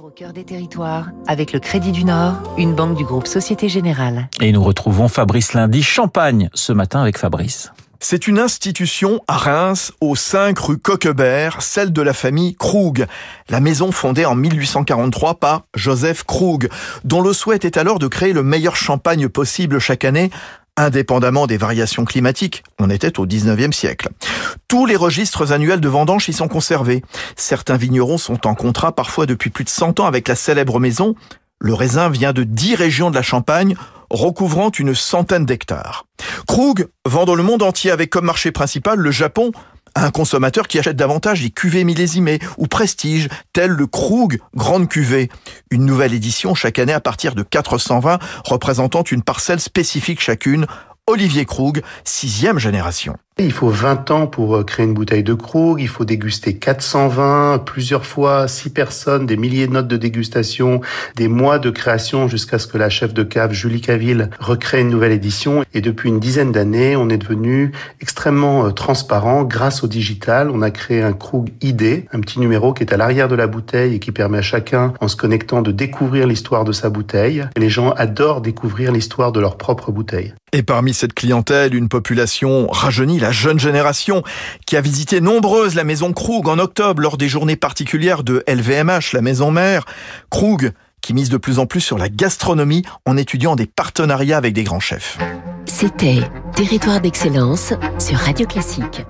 Au cœur des territoires, avec le Crédit du Nord, une banque du groupe Société Générale. Et nous retrouvons Fabrice Lundi, Champagne, ce matin avec Fabrice. C'est une institution à Reims, au 5 rue Coquebert, celle de la famille Krug. La maison fondée en 1843 par Joseph Krug, dont le souhait est alors de créer le meilleur champagne possible chaque année indépendamment des variations climatiques. On était au 19e siècle. Tous les registres annuels de vendange y sont conservés. Certains vignerons sont en contrat parfois depuis plus de 100 ans avec la célèbre maison. Le raisin vient de 10 régions de la Champagne, recouvrant une centaine d'hectares. Krug vend dans le monde entier avec comme marché principal le Japon, un consommateur qui achète davantage des cuvées millésimées ou prestige, tel le Krug Grande Cuvée. Une nouvelle édition chaque année à partir de 420 représentant une parcelle spécifique chacune. Olivier Krug, sixième génération. Il faut 20 ans pour euh, créer une bouteille de Krug, il faut déguster 420 plusieurs fois, 6 personnes, des milliers de notes de dégustation, des mois de création jusqu'à ce que la chef de cave Julie Caville recrée une nouvelle édition. Et depuis une dizaine d'années, on est devenu extrêmement euh, transparent grâce au digital. On a créé un Krug ID, un petit numéro qui est à l'arrière de la bouteille et qui permet à chacun, en se connectant, de découvrir l'histoire de sa bouteille. Les gens adorent découvrir l'histoire de leur propre bouteille. Et parmi cette clientèle, une population rajeunie la jeune génération qui a visité nombreuse la maison Krug en octobre lors des journées particulières de LVMH, la maison mère. Krug qui mise de plus en plus sur la gastronomie en étudiant des partenariats avec des grands chefs. C'était Territoire d'excellence sur Radio Classique.